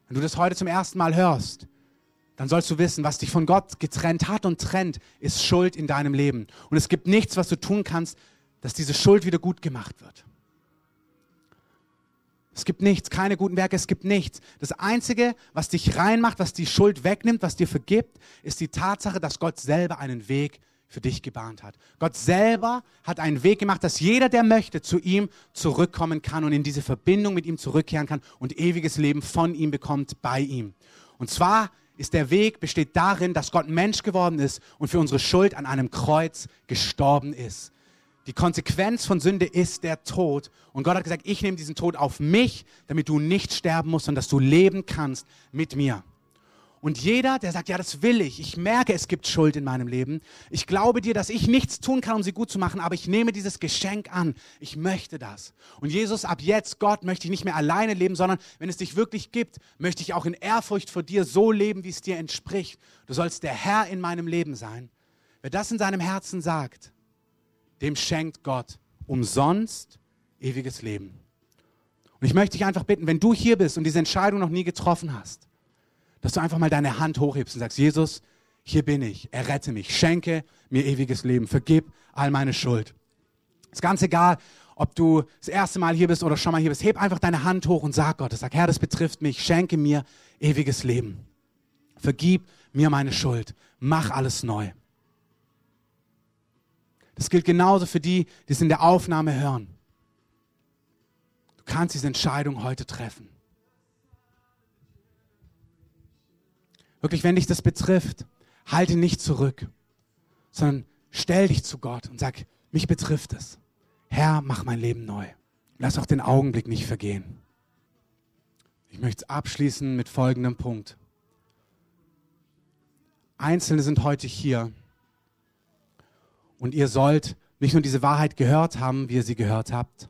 Speaker 1: Wenn du das heute zum ersten Mal hörst, dann sollst du wissen, was dich von Gott getrennt hat und trennt, ist Schuld in deinem Leben. Und es gibt nichts, was du tun kannst, dass diese Schuld wieder gut gemacht wird. Es gibt nichts, keine guten Werke, es gibt nichts. Das Einzige, was dich reinmacht, was die Schuld wegnimmt, was dir vergibt, ist die Tatsache, dass Gott selber einen Weg für dich gebahnt hat. Gott selber hat einen Weg gemacht, dass jeder, der möchte, zu ihm zurückkommen kann und in diese Verbindung mit ihm zurückkehren kann und ewiges Leben von ihm bekommt, bei ihm. Und zwar ist der Weg, besteht darin, dass Gott Mensch geworden ist und für unsere Schuld an einem Kreuz gestorben ist. Die Konsequenz von Sünde ist der Tod. Und Gott hat gesagt, ich nehme diesen Tod auf mich, damit du nicht sterben musst, sondern dass du leben kannst mit mir. Und jeder, der sagt, ja, das will ich, ich merke, es gibt Schuld in meinem Leben, ich glaube dir, dass ich nichts tun kann, um sie gut zu machen, aber ich nehme dieses Geschenk an, ich möchte das. Und Jesus, ab jetzt, Gott, möchte ich nicht mehr alleine leben, sondern wenn es dich wirklich gibt, möchte ich auch in Ehrfurcht vor dir so leben, wie es dir entspricht. Du sollst der Herr in meinem Leben sein. Wer das in seinem Herzen sagt, dem schenkt Gott umsonst ewiges Leben. Und ich möchte dich einfach bitten, wenn du hier bist und diese Entscheidung noch nie getroffen hast, dass du einfach mal deine Hand hochhebst und sagst, Jesus, hier bin ich, errette mich, schenke mir ewiges Leben, vergib all meine Schuld. Ist ganz egal, ob du das erste Mal hier bist oder schon mal hier bist, heb einfach deine Hand hoch und sag Gott, sag, Herr, das betrifft mich, schenke mir ewiges Leben. Vergib mir meine Schuld, mach alles neu. Das gilt genauso für die, die es in der Aufnahme hören. Du kannst diese Entscheidung heute treffen. Wirklich, wenn dich das betrifft, halte nicht zurück, sondern stell dich zu Gott und sag, mich betrifft es. Herr, mach mein Leben neu. Lass auch den Augenblick nicht vergehen. Ich möchte abschließen mit folgendem Punkt. Einzelne sind heute hier und ihr sollt nicht nur diese Wahrheit gehört haben, wie ihr sie gehört habt,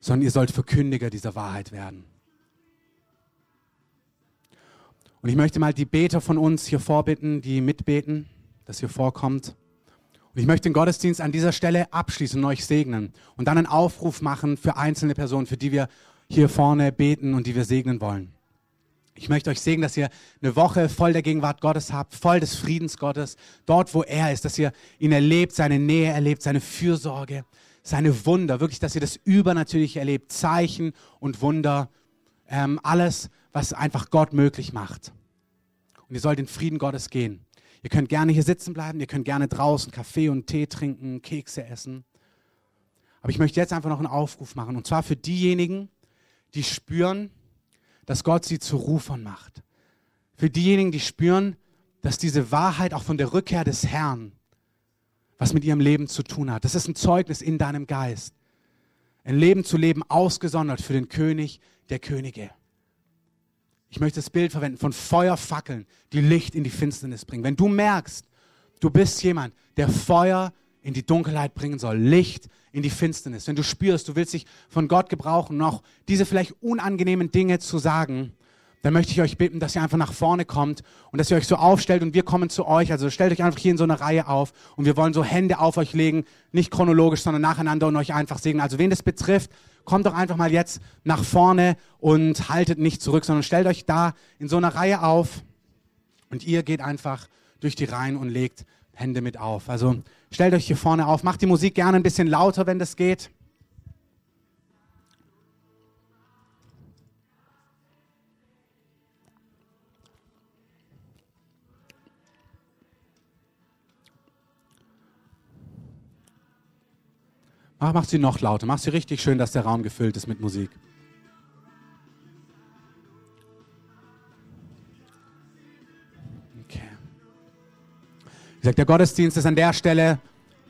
Speaker 1: sondern ihr sollt Verkündiger dieser Wahrheit werden. Und ich möchte mal die Beter von uns hier vorbitten, die mitbeten, dass ihr vorkommt. Und ich möchte den Gottesdienst an dieser Stelle abschließen und euch segnen und dann einen Aufruf machen für einzelne Personen, für die wir hier vorne beten und die wir segnen wollen. Ich möchte euch segnen, dass ihr eine Woche voll der Gegenwart Gottes habt, voll des Friedens Gottes, dort, wo er ist, dass ihr ihn erlebt, seine Nähe erlebt, seine Fürsorge, seine Wunder, wirklich, dass ihr das Übernatürliche erlebt, Zeichen und Wunder, ähm, alles, was einfach Gott möglich macht. Und ihr sollt in Frieden Gottes gehen. Ihr könnt gerne hier sitzen bleiben, ihr könnt gerne draußen Kaffee und Tee trinken, Kekse essen. Aber ich möchte jetzt einfach noch einen Aufruf machen, und zwar für diejenigen, die spüren, dass Gott sie zu Rufern macht. Für diejenigen, die spüren, dass diese Wahrheit auch von der Rückkehr des Herrn was mit ihrem Leben zu tun hat. Das ist ein Zeugnis in deinem Geist. Ein Leben zu leben, ausgesondert für den König der Könige. Ich möchte das Bild verwenden von Feuerfackeln, die Licht in die Finsternis bringen. Wenn du merkst, du bist jemand, der Feuer in die Dunkelheit bringen soll, Licht in die Finsternis. Wenn du spürst, du willst dich von Gott gebrauchen, noch diese vielleicht unangenehmen Dinge zu sagen, dann möchte ich euch bitten, dass ihr einfach nach vorne kommt und dass ihr euch so aufstellt und wir kommen zu euch. Also stellt euch einfach hier in so eine Reihe auf und wir wollen so Hände auf euch legen, nicht chronologisch, sondern nacheinander und euch einfach segnen. Also wen das betrifft, kommt doch einfach mal jetzt nach vorne und haltet nicht zurück, sondern stellt euch da in so einer Reihe auf und ihr geht einfach durch die Reihen und legt Hände mit auf. Also stellt euch hier vorne auf, macht die Musik gerne ein bisschen lauter, wenn das geht. Mach, mach sie noch lauter, mach sie richtig schön, dass der Raum gefüllt ist mit Musik. Wie gesagt, der Gottesdienst ist an der Stelle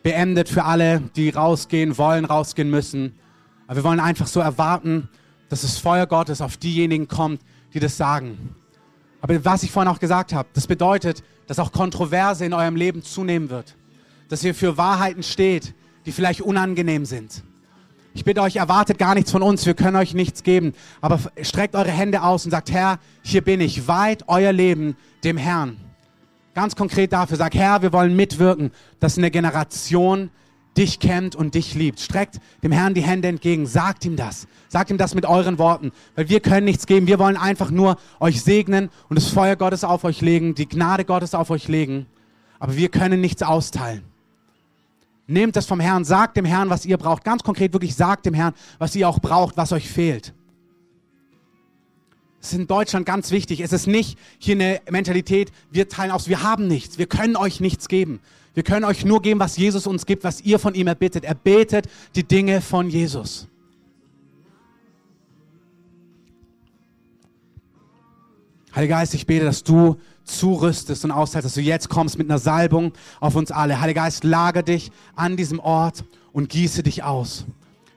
Speaker 1: beendet für alle, die rausgehen wollen, rausgehen müssen. Aber wir wollen einfach so erwarten, dass das Feuer Gottes auf diejenigen kommt, die das sagen. Aber was ich vorhin auch gesagt habe, das bedeutet, dass auch Kontroverse in eurem Leben zunehmen wird. Dass ihr für Wahrheiten steht, die vielleicht unangenehm sind. Ich bitte euch, erwartet gar nichts von uns, wir können euch nichts geben, aber streckt eure Hände aus und sagt, Herr, hier bin ich, weit euer Leben dem Herrn. Ganz konkret dafür, sag, Herr, wir wollen mitwirken, dass eine Generation dich kennt und dich liebt. Streckt dem Herrn die Hände entgegen, sagt ihm das. Sagt ihm das mit euren Worten, weil wir können nichts geben. Wir wollen einfach nur euch segnen und das Feuer Gottes auf euch legen, die Gnade Gottes auf euch legen, aber wir können nichts austeilen. Nehmt das vom Herrn, sagt dem Herrn, was ihr braucht. Ganz konkret wirklich sagt dem Herrn, was ihr auch braucht, was euch fehlt. Das ist in Deutschland ganz wichtig. Es ist nicht hier eine Mentalität, wir teilen aus, wir haben nichts, wir können euch nichts geben. Wir können euch nur geben, was Jesus uns gibt, was ihr von ihm erbittet. Er betet die Dinge von Jesus. Heiliger Geist, ich bete, dass du zurüstest und austeilst, dass du jetzt kommst mit einer Salbung auf uns alle. Heiliger Geist, lager dich an diesem Ort und gieße dich aus.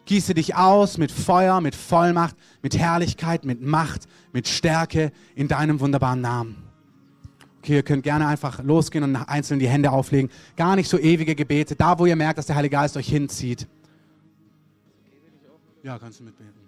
Speaker 1: Gieße dich aus mit Feuer, mit Vollmacht, mit Herrlichkeit, mit Macht, mit Stärke in deinem wunderbaren Namen. Okay, ihr könnt gerne einfach losgehen und einzeln die Hände auflegen. Gar nicht so ewige Gebete. Da, wo ihr merkt, dass der Heilige Geist euch hinzieht. Ja, kannst du mitbeten.